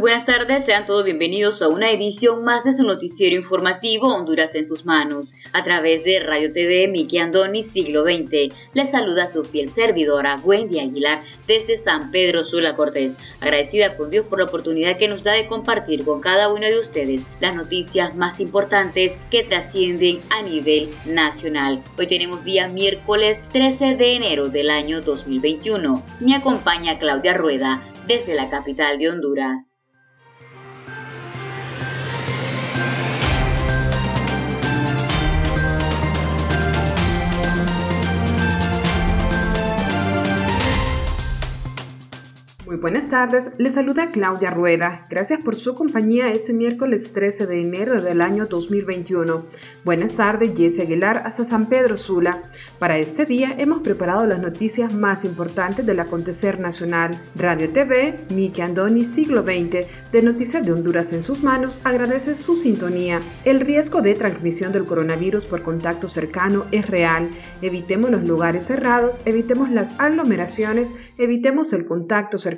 Buenas tardes, sean todos bienvenidos a una edición más de su noticiero informativo Honduras en sus manos, a través de Radio TV Miki Andoni Siglo XX. Les saluda su fiel servidora Wendy Aguilar desde San Pedro Sula Cortés, agradecida con Dios por la oportunidad que nos da de compartir con cada uno de ustedes las noticias más importantes que trascienden a nivel nacional. Hoy tenemos día miércoles 13 de enero del año 2021. Me acompaña Claudia Rueda desde la capital de Honduras. Muy buenas tardes, les saluda Claudia Rueda. Gracias por su compañía este miércoles 13 de enero del año 2021. Buenas tardes, Jesse Aguilar hasta San Pedro Sula. Para este día hemos preparado las noticias más importantes del acontecer nacional. Radio TV, Miki Andoni, siglo XX, de Noticias de Honduras en sus manos, agradece su sintonía. El riesgo de transmisión del coronavirus por contacto cercano es real. Evitemos los lugares cerrados, evitemos las aglomeraciones, evitemos el contacto cercano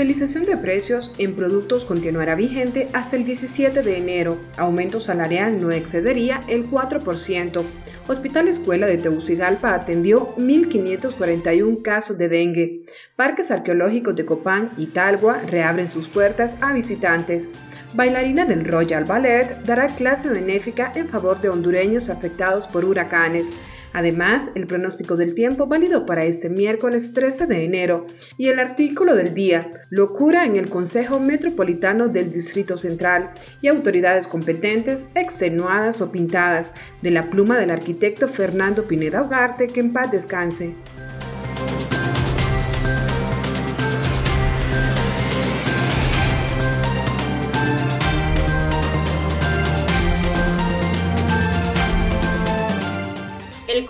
Estabilización de precios en productos continuará vigente hasta el 17 de enero. Aumento salarial no excedería el 4%. Hospital Escuela de Tegucigalpa atendió 1.541 casos de dengue. Parques arqueológicos de Copán y Talgua reabren sus puertas a visitantes. Bailarina del Royal Ballet dará clase benéfica en favor de hondureños afectados por huracanes. Además, el pronóstico del tiempo válido para este miércoles 13 de enero y el artículo del día, locura en el Consejo Metropolitano del Distrito Central y autoridades competentes extenuadas o pintadas, de la pluma del arquitecto Fernando Pineda Ugarte, que en paz descanse.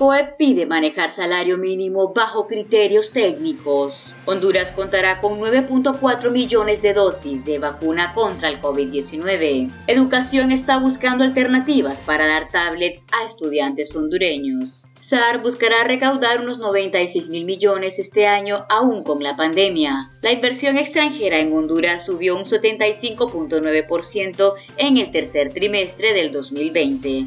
El COE pide manejar salario mínimo bajo criterios técnicos. Honduras contará con 9.4 millones de dosis de vacuna contra el COVID-19. Educación está buscando alternativas para dar tablets a estudiantes hondureños. SAR buscará recaudar unos 96 mil millones este año aún con la pandemia. La inversión extranjera en Honduras subió un 75.9% en el tercer trimestre del 2020.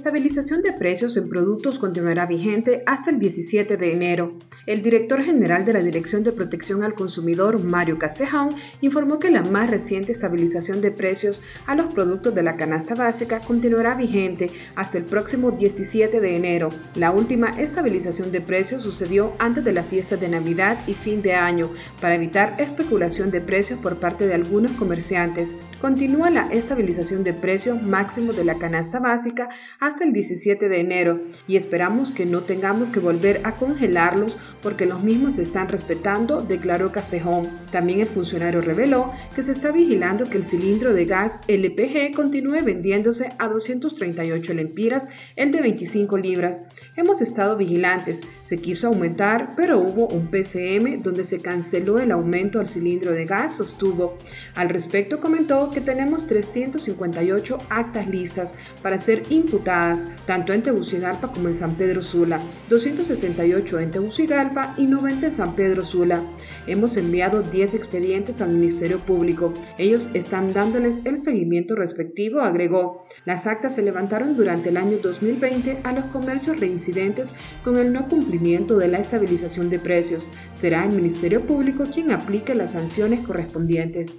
Estabilización de precios en productos continuará vigente hasta el 17 de enero. El director general de la Dirección de Protección al Consumidor, Mario Castejón, informó que la más reciente estabilización de precios a los productos de la canasta básica continuará vigente hasta el próximo 17 de enero. La última estabilización de precios sucedió antes de la fiesta de Navidad y fin de año para evitar especulación de precios por parte de algunos comerciantes. Continúa la estabilización de precios máximo de la canasta básica hasta el 17 de enero y esperamos que no tengamos que volver a congelarlos porque los mismos se están respetando, declaró Castejón. También el funcionario reveló que se está vigilando que el cilindro de gas LPG continúe vendiéndose a 238 lempiras, el de 25 libras. Hemos estado vigilantes, se quiso aumentar, pero hubo un PCM donde se canceló el aumento al cilindro de gas, sostuvo. Al respecto comentó que tenemos 358 actas listas para ser imputadas, tanto en Tegucigalpa como en San Pedro Sula, 268 en Tegucigalpa y 90 en San Pedro Sula. Hemos enviado 10 expedientes al Ministerio Público. Ellos están dándoles el seguimiento respectivo, agregó. Las actas se levantaron durante el año 2020 a los comercios reincidentes con el no cumplimiento de la estabilización de precios. Será el Ministerio Público quien aplique las sanciones correspondientes.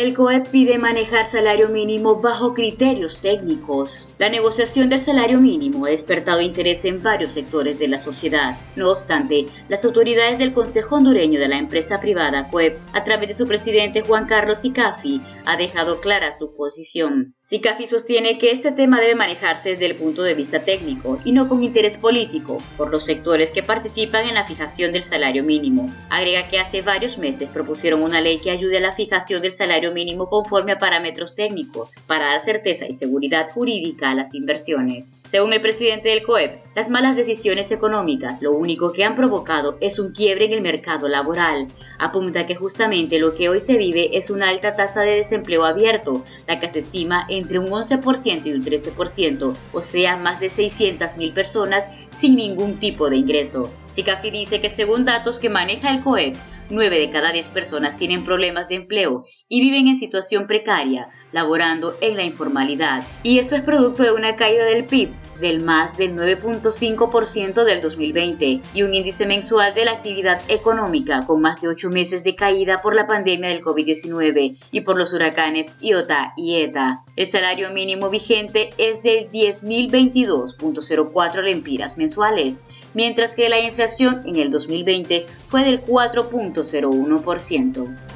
El COEP pide manejar salario mínimo bajo criterios técnicos. La negociación del salario mínimo ha despertado interés en varios sectores de la sociedad. No obstante, las autoridades del Consejo Hondureño de la empresa privada COEP, a través de su presidente Juan Carlos Icafi, ha dejado clara su posición. Sicafi sostiene que este tema debe manejarse desde el punto de vista técnico y no con interés político por los sectores que participan en la fijación del salario mínimo. Agrega que hace varios meses propusieron una ley que ayude a la fijación del salario mínimo conforme a parámetros técnicos para dar certeza y seguridad jurídica a las inversiones. Según el presidente del COEP, las malas decisiones económicas lo único que han provocado es un quiebre en el mercado laboral. Apunta que justamente lo que hoy se vive es una alta tasa de desempleo abierto, la que se estima entre un 11% y un 13%, o sea, más de 600.000 personas sin ningún tipo de ingreso. Sicafi dice que según datos que maneja el COEP, 9 de cada 10 personas tienen problemas de empleo y viven en situación precaria, laborando en la informalidad. Y eso es producto de una caída del PIB del más del 9.5% del 2020 y un índice mensual de la actividad económica con más de 8 meses de caída por la pandemia del COVID-19 y por los huracanes Iota y Eta. El salario mínimo vigente es de 10.022.04 lempiras mensuales mientras que la inflación en el 2020 fue del 4.01%.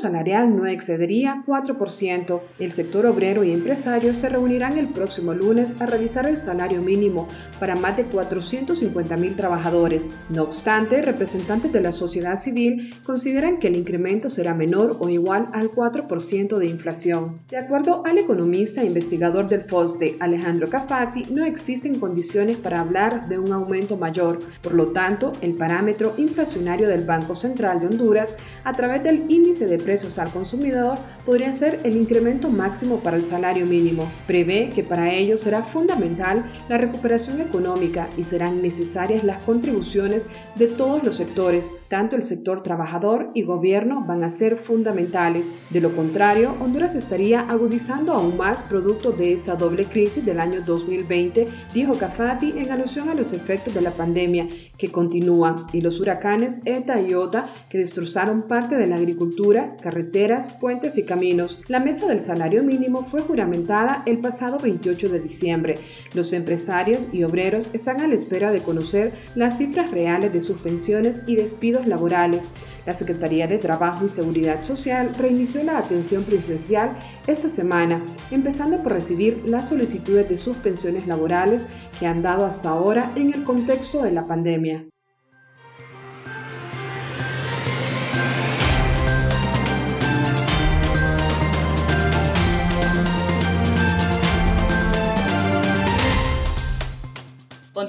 salarial no excedería 4%. El sector obrero y empresario se reunirán el próximo lunes a revisar el salario mínimo para más de 450 mil trabajadores. No obstante, representantes de la sociedad civil consideran que el incremento será menor o igual al 4% de inflación. De acuerdo al economista e investigador del FOSDE, Alejandro Cafati, no existen condiciones para hablar de un aumento mayor. Por lo tanto, el parámetro inflacionario del Banco Central de Honduras, a través del índice de precios al consumidor, podría ser el incremento máximo para el salario mínimo. Prevé que para ello será fundamental la recuperación económica y serán necesarias las contribuciones de todos los sectores, tanto el sector trabajador y gobierno van a ser fundamentales. De lo contrario, Honduras estaría agudizando aún más producto de esta doble crisis del año 2020, dijo Cafati en alusión a los efectos de la pandemia que continúa y los huracanes Eta y Ota que destrozaron parte de la agricultura, carreteras, puentes y caminos. La mesa del salario mínimo fue juramentada el pasado 28 de diciembre. Los empresarios y obreros están a la espera de conocer las cifras reales de suspensiones y despidos laborales. La Secretaría de Trabajo y Seguridad Social reinició la atención presencial esta semana, empezando por recibir las solicitudes de suspensiones laborales que han dado hasta ahora en el contexto de la pandemia.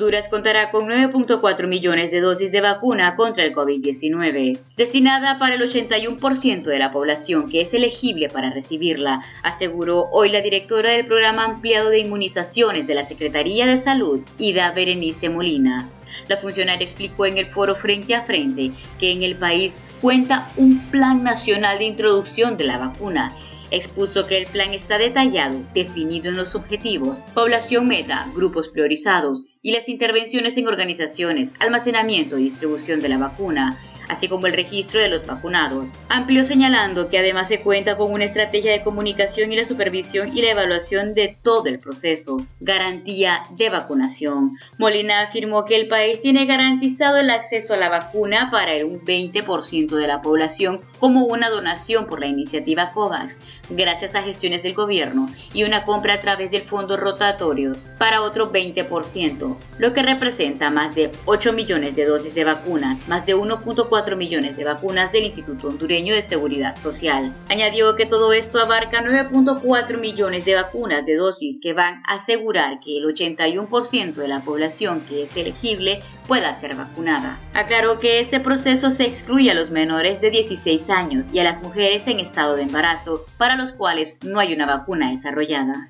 Honduras contará con 9.4 millones de dosis de vacuna contra el COVID-19, destinada para el 81% de la población que es elegible para recibirla, aseguró hoy la directora del programa ampliado de inmunizaciones de la Secretaría de Salud, Ida Berenice Molina. La funcionaria explicó en el foro Frente a Frente que en el país cuenta un plan nacional de introducción de la vacuna expuso que el plan está detallado, definido en los objetivos, población meta, grupos priorizados y las intervenciones en organizaciones, almacenamiento y distribución de la vacuna, así como el registro de los vacunados. Amplió señalando que además se cuenta con una estrategia de comunicación y la supervisión y la evaluación de todo el proceso. Garantía de vacunación. Molina afirmó que el país tiene garantizado el acceso a la vacuna para el 20% de la población como una donación por la iniciativa COVAX, gracias a gestiones del gobierno y una compra a través del fondo rotatorios para otro 20%, lo que representa más de 8 millones de dosis de vacunas, más de 1.4 millones de vacunas del Instituto Hondureño de Seguridad Social. Añadió que todo esto abarca 9.4 millones de vacunas de dosis que van a asegurar que el 81% de la población que es elegible pueda ser vacunada. Aclaró que este proceso se excluye a los menores de 16 años y a las mujeres en estado de embarazo, para los cuales no hay una vacuna desarrollada.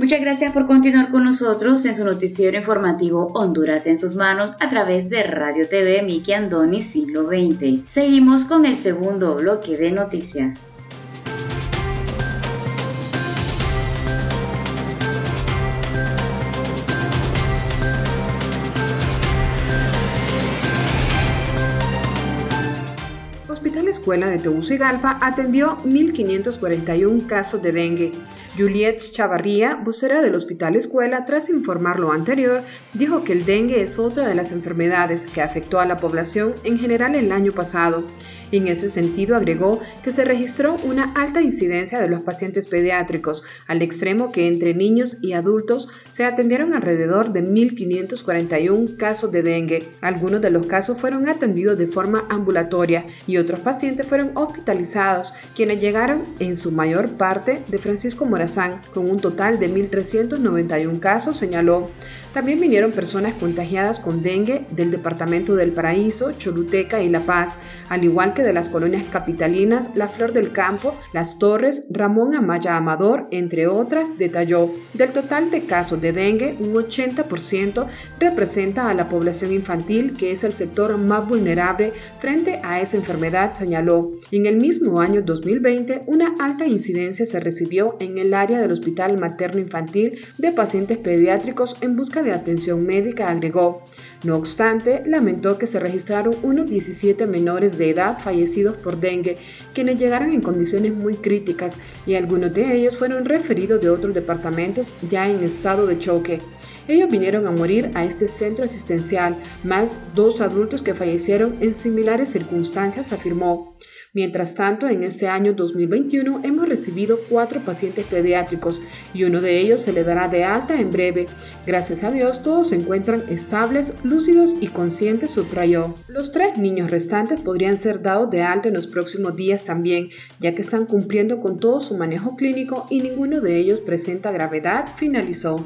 Muchas gracias por continuar con nosotros en su noticiero informativo Honduras en sus manos a través de Radio TV Miki Andoni Siglo XX. Seguimos con el segundo bloque de noticias. Hospital Escuela de Tegucigalpa atendió 1.541 casos de dengue Juliette Chavarría, vocera del Hospital Escuela, tras informar lo anterior, dijo que el dengue es otra de las enfermedades que afectó a la población en general el año pasado. En ese sentido, agregó que se registró una alta incidencia de los pacientes pediátricos, al extremo que entre niños y adultos se atendieron alrededor de 1.541 casos de dengue. Algunos de los casos fueron atendidos de forma ambulatoria y otros pacientes fueron hospitalizados, quienes llegaron en su mayor parte de Francisco Morales con un total de 1.391 casos, señaló. También vinieron personas contagiadas con dengue del departamento del Paraíso, Choluteca y La Paz, al igual que de las colonias capitalinas La Flor del Campo, Las Torres, Ramón Amaya Amador, entre otras, detalló. Del total de casos de dengue, un 80% representa a la población infantil, que es el sector más vulnerable frente a esa enfermedad, señaló. En el mismo año 2020, una alta incidencia se recibió en el área del Hospital Materno Infantil de pacientes pediátricos en busca de atención médica, agregó. No obstante, lamentó que se registraron unos 17 menores de edad fallecidos por dengue, quienes llegaron en condiciones muy críticas y algunos de ellos fueron referidos de otros departamentos ya en estado de choque. Ellos vinieron a morir a este centro asistencial, más dos adultos que fallecieron en similares circunstancias, afirmó. Mientras tanto, en este año 2021 hemos recibido cuatro pacientes pediátricos y uno de ellos se le dará de alta en breve. Gracias a Dios todos se encuentran estables, lúcidos y conscientes, subrayó. Los tres niños restantes podrían ser dados de alta en los próximos días también, ya que están cumpliendo con todo su manejo clínico y ninguno de ellos presenta gravedad, finalizó.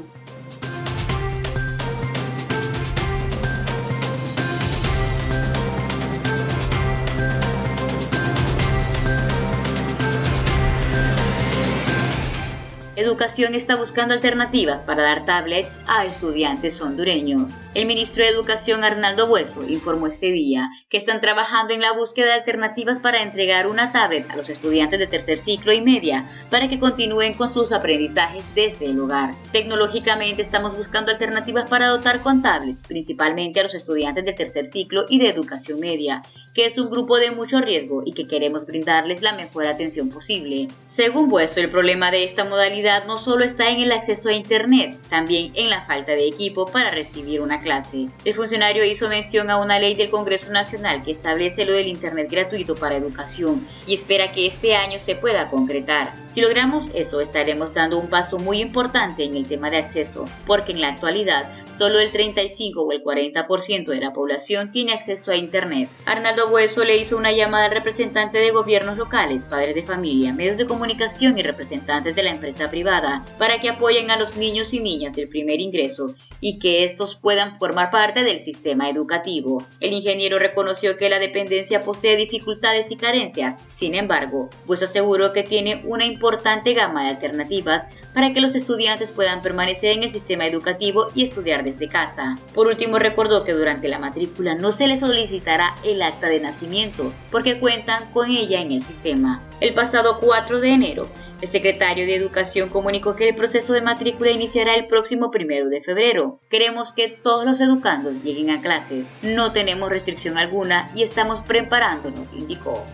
Educación está buscando alternativas para dar tablets a estudiantes hondureños. El ministro de Educación Arnaldo Bueso informó este día que están trabajando en la búsqueda de alternativas para entregar una tablet a los estudiantes de tercer ciclo y media para que continúen con sus aprendizajes desde el hogar. Tecnológicamente estamos buscando alternativas para dotar con tablets, principalmente a los estudiantes de tercer ciclo y de educación media, que es un grupo de mucho riesgo y que queremos brindarles la mejor atención posible. Según Bueso, el problema de esta modalidad no solo está en el acceso a Internet, también en la falta de equipo para recibir una clase. El funcionario hizo mención a una ley del Congreso Nacional que establece lo del Internet gratuito para educación y espera que este año se pueda concretar. Si logramos eso, estaremos dando un paso muy importante en el tema de acceso, porque en la actualidad Solo el 35 o el 40% de la población tiene acceso a Internet. Arnaldo Hueso le hizo una llamada al representante de gobiernos locales, padres de familia, medios de comunicación y representantes de la empresa privada para que apoyen a los niños y niñas del primer ingreso y que estos puedan formar parte del sistema educativo. El ingeniero reconoció que la dependencia posee dificultades y carencias, sin embargo, pues aseguró que tiene una importante gama de alternativas para que los estudiantes puedan permanecer en el sistema educativo y estudiar desde casa. Por último, recordó que durante la matrícula no se les solicitará el acta de nacimiento, porque cuentan con ella en el sistema. El pasado 4 de enero, el secretario de Educación comunicó que el proceso de matrícula iniciará el próximo 1 de febrero. Queremos que todos los educandos lleguen a clases. No tenemos restricción alguna y estamos preparándonos, indicó.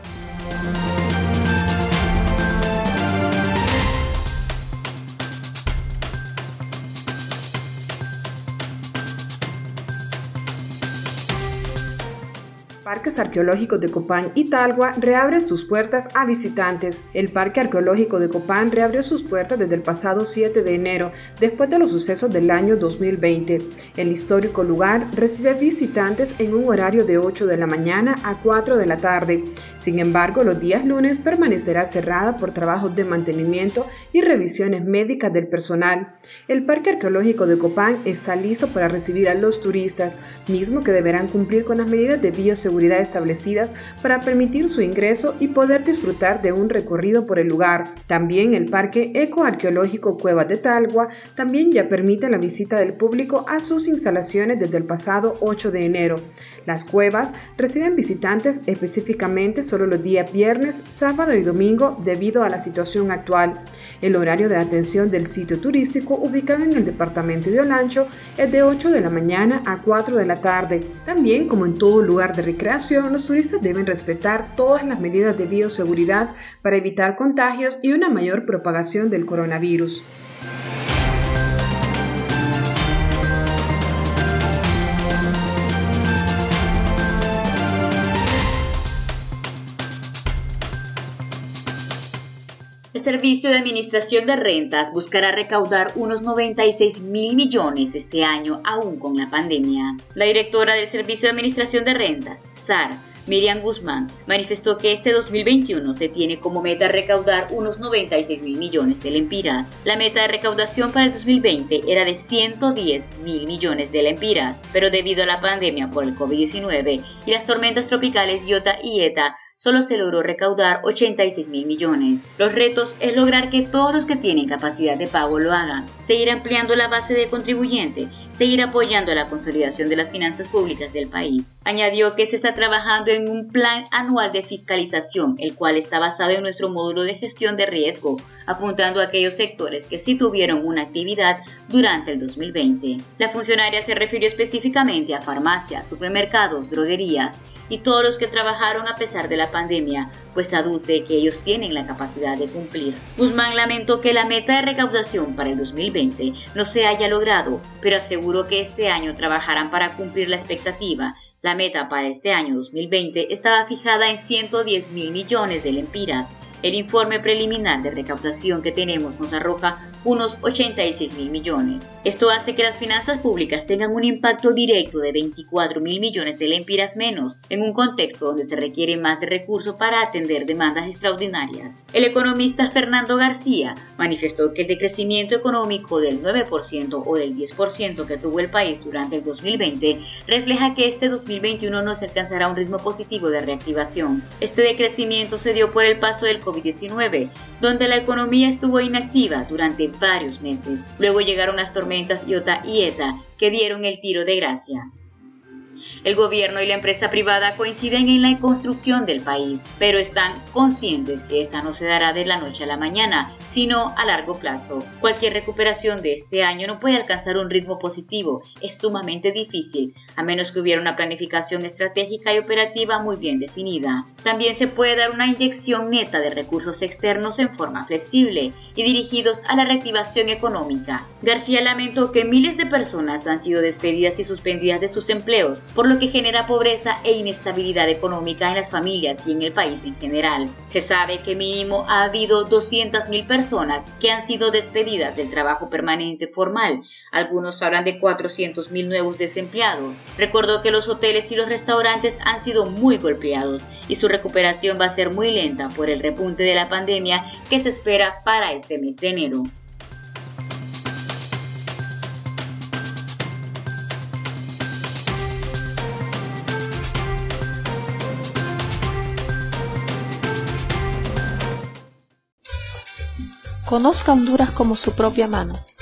Parques Arqueológicos de Copán y Talgua reabre sus puertas a visitantes. El Parque Arqueológico de Copán reabrió sus puertas desde el pasado 7 de enero, después de los sucesos del año 2020. El histórico lugar recibe visitantes en un horario de 8 de la mañana a 4 de la tarde. Sin embargo, los días lunes permanecerá cerrada por trabajos de mantenimiento y revisiones médicas del personal. El Parque Arqueológico de Copán está listo para recibir a los turistas, mismo que deberán cumplir con las medidas de bioseguridad establecidas para permitir su ingreso y poder disfrutar de un recorrido por el lugar. También el Parque Ecoarqueológico Cuevas de Talgua también ya permite la visita del público a sus instalaciones desde el pasado 8 de enero. Las cuevas reciben visitantes específicamente solo los días viernes, sábado y domingo debido a la situación actual. El horario de atención del sitio turístico ubicado en el departamento de Olancho es de 8 de la mañana a 4 de la tarde. También, como en todo lugar de recreación, los turistas deben respetar todas las medidas de bioseguridad para evitar contagios y una mayor propagación del coronavirus. El Servicio de Administración de Rentas buscará recaudar unos 96 mil millones este año, aún con la pandemia. La directora del Servicio de Administración de Rentas, SAR, Miriam Guzmán, manifestó que este 2021 se tiene como meta recaudar unos 96 mil millones de lempiras. La meta de recaudación para el 2020 era de 110 mil millones de lempiras, pero debido a la pandemia por el COVID-19 y las tormentas tropicales Iota y Eta, solo se logró recaudar 86 mil millones. Los retos es lograr que todos los que tienen capacidad de pago lo hagan, seguir ampliando la base de contribuyentes, seguir apoyando la consolidación de las finanzas públicas del país. Añadió que se está trabajando en un plan anual de fiscalización, el cual está basado en nuestro módulo de gestión de riesgo, apuntando a aquellos sectores que sí tuvieron una actividad durante el 2020. La funcionaria se refirió específicamente a farmacias, supermercados, droguerías, y todos los que trabajaron a pesar de la pandemia, pues aduce que ellos tienen la capacidad de cumplir. Guzmán lamentó que la meta de recaudación para el 2020 no se haya logrado, pero aseguró que este año trabajarán para cumplir la expectativa. La meta para este año 2020 estaba fijada en 110 mil millones de lempiras. El informe preliminar de recaudación que tenemos nos arroja unos 86 mil millones. Esto hace que las finanzas públicas tengan un impacto directo de 24 mil millones de lempiras menos, en un contexto donde se requiere más de recursos para atender demandas extraordinarias. El economista Fernando García manifestó que el decrecimiento económico del 9% o del 10% que tuvo el país durante el 2020 refleja que este 2021 no se alcanzará un ritmo positivo de reactivación. Este decrecimiento se dio por el paso del COVID-19, donde la economía estuvo inactiva durante varios meses. Luego llegaron las tormentas Iota y Eta, que dieron el tiro de gracia. El gobierno y la empresa privada coinciden en la construcción del país, pero están conscientes que esta no se dará de la noche a la mañana, sino a largo plazo. Cualquier recuperación de este año no puede alcanzar un ritmo positivo, es sumamente difícil, a menos que hubiera una planificación estratégica y operativa muy bien definida. También se puede dar una inyección neta de recursos externos en forma flexible y dirigidos a la reactivación económica. García lamentó que miles de personas han sido despedidas y suspendidas de sus empleos, por lo que genera pobreza e inestabilidad económica en las familias y en el país en general. Se sabe que mínimo ha habido 200.000 personas que han sido despedidas del trabajo permanente formal. Algunos hablan de 400.000 nuevos desempleados. Recordó que los hoteles y los restaurantes han sido muy golpeados y su recuperación va a ser muy lenta por el repunte de la pandemia que se espera para este mes de enero. Conozca Honduras como su propia mano.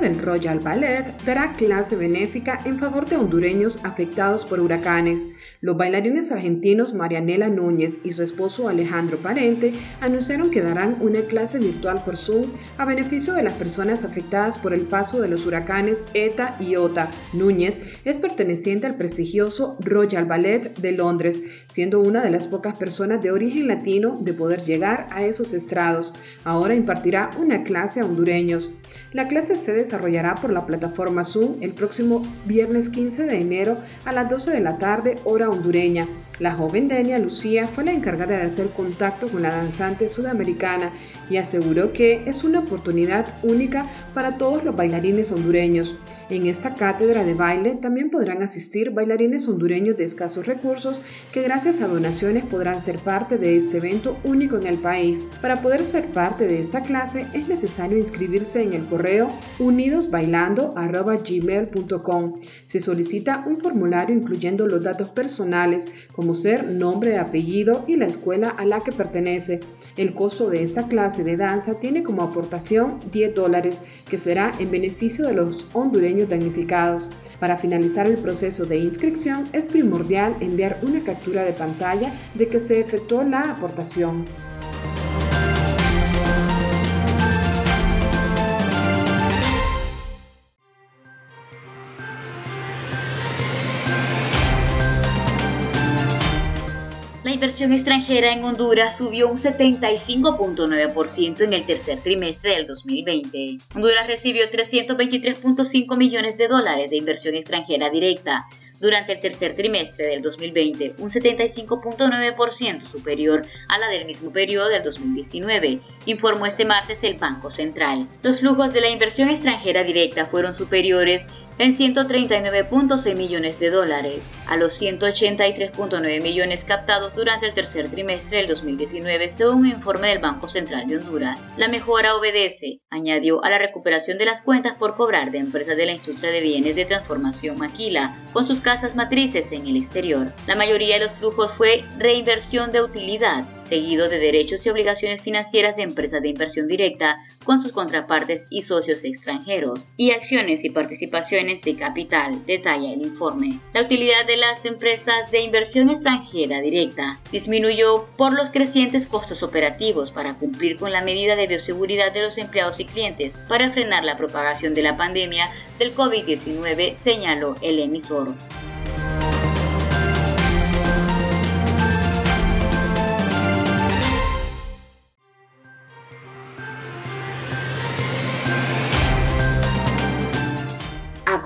Del Royal Ballet dará clase benéfica en favor de hondureños afectados por huracanes. Los bailarines argentinos Marianela Núñez y su esposo Alejandro Parente anunciaron que darán una clase virtual por Zoom a beneficio de las personas afectadas por el paso de los huracanes ETA y OTA. Núñez es perteneciente al prestigioso Royal Ballet de Londres, siendo una de las pocas personas de origen latino de poder llegar a esos estrados. Ahora impartirá una clase a hondureños. La clase se desarrollará por la plataforma Zoom el próximo viernes 15 de enero a las 12 de la tarde, hora hondureña. La joven Denia Lucía fue la encargada de hacer contacto con la danzante sudamericana y aseguró que es una oportunidad única para todos los bailarines hondureños. En esta cátedra de baile también podrán asistir bailarines hondureños de escasos recursos que gracias a donaciones podrán ser parte de este evento único en el país. Para poder ser parte de esta clase es necesario inscribirse en el correo unidosbailando.gmail.com. Se solicita un formulario incluyendo los datos personales como ser nombre, apellido y la escuela a la que pertenece. El costo de esta clase de danza tiene como aportación 10 dólares que será en beneficio de los hondureños damnificados. Para finalizar el proceso de inscripción es primordial enviar una captura de pantalla de que se efectuó la aportación. Inversión extranjera en Honduras subió un 75.9% en el tercer trimestre del 2020. Honduras recibió 323.5 millones de dólares de inversión extranjera directa durante el tercer trimestre del 2020, un 75.9% superior a la del mismo periodo del 2019, informó este martes el Banco Central. Los flujos de la inversión extranjera directa fueron superiores en 139.6 millones de dólares, a los 183.9 millones captados durante el tercer trimestre del 2019 según un informe del Banco Central de Honduras. La mejora obedece, añadió, a la recuperación de las cuentas por cobrar de empresas de la industria de bienes de transformación Maquila, con sus casas matrices en el exterior. La mayoría de los flujos fue reinversión de utilidad, seguido de derechos y obligaciones financieras de empresas de inversión directa con sus contrapartes y socios extranjeros, y acciones y participaciones de capital, detalla el informe. La utilidad de las empresas de inversión extranjera directa disminuyó por los crecientes costos operativos para cumplir con la medida de bioseguridad de los empleados y clientes para frenar la propagación de la pandemia del COVID-19, señaló el emisor.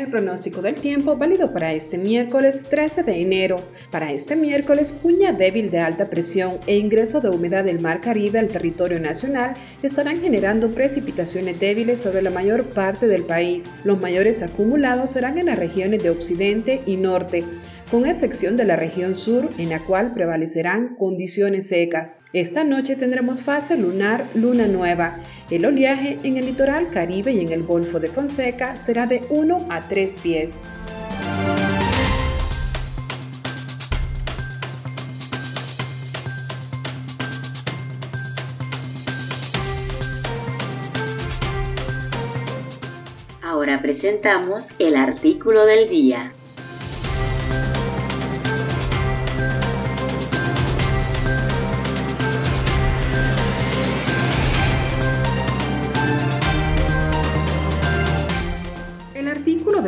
El pronóstico del tiempo válido para este miércoles 13 de enero. Para este miércoles, cuña débil de alta presión e ingreso de humedad del Mar Caribe al territorio nacional estarán generando precipitaciones débiles sobre la mayor parte del país. Los mayores acumulados serán en las regiones de occidente y norte con excepción de la región sur, en la cual prevalecerán condiciones secas. Esta noche tendremos fase lunar luna nueva. El oleaje en el litoral caribe y en el Golfo de Fonseca será de 1 a 3 pies. Ahora presentamos el artículo del día.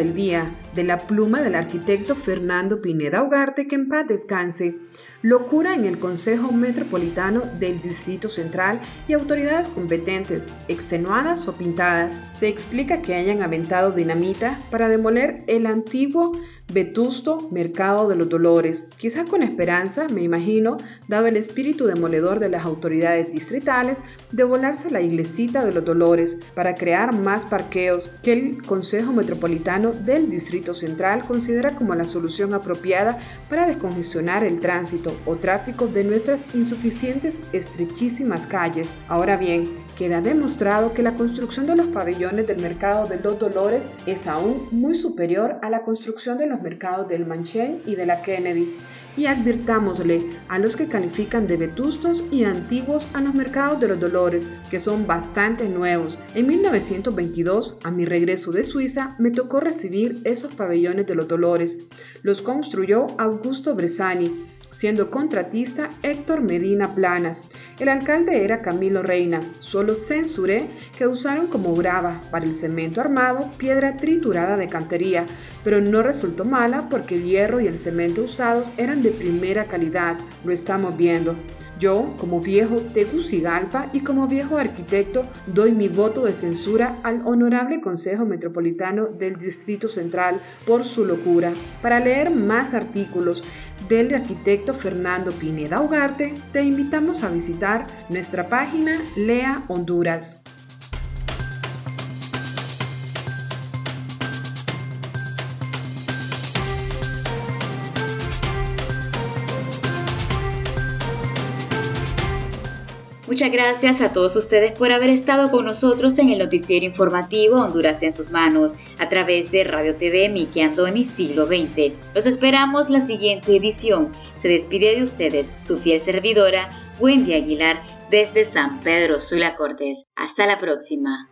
Del día de la pluma del arquitecto Fernando Pineda Ugarte, que en paz descanse. Locura en el Consejo Metropolitano del Distrito Central y autoridades competentes, extenuadas o pintadas. Se explica que hayan aventado dinamita para demoler el antiguo Vetusto Mercado de los Dolores, quizá con esperanza, me imagino, dado el espíritu demoledor de las autoridades distritales, de volarse la iglesita de los Dolores para crear más parqueos que el Consejo Metropolitano del Distrito Central considera como la solución apropiada para descongestionar el tránsito o tráfico de nuestras insuficientes estrechísimas calles. Ahora bien, queda demostrado que la construcción de los pabellones del Mercado de los Dolores es aún muy superior a la construcción de los mercados del Manchén y de la Kennedy. Y advirtámosle a los que califican de vetustos y antiguos a los mercados de los dolores, que son bastante nuevos. En 1922, a mi regreso de Suiza, me tocó recibir esos pabellones de los dolores. Los construyó Augusto Bresani, siendo contratista Héctor Medina Planas. El alcalde era Camilo Reina. Solo censuré que usaron como brava para el cemento armado piedra triturada de cantería, pero no resultó mala porque el hierro y el cemento usados eran de primera calidad. Lo estamos viendo. Yo, como viejo Tegucigalpa y como viejo arquitecto, doy mi voto de censura al Honorable Consejo Metropolitano del Distrito Central por su locura. Para leer más artículos del arquitecto Fernando Pineda Ugarte, te invitamos a visitar nuestra página Lea Honduras. Muchas gracias a todos ustedes por haber estado con nosotros en el noticiero informativo Honduras en sus manos a través de Radio TV Miki Andoni Siglo XX. Los esperamos la siguiente edición. Se despide de ustedes su fiel servidora Wendy Aguilar desde San Pedro Sula Cortés. Hasta la próxima.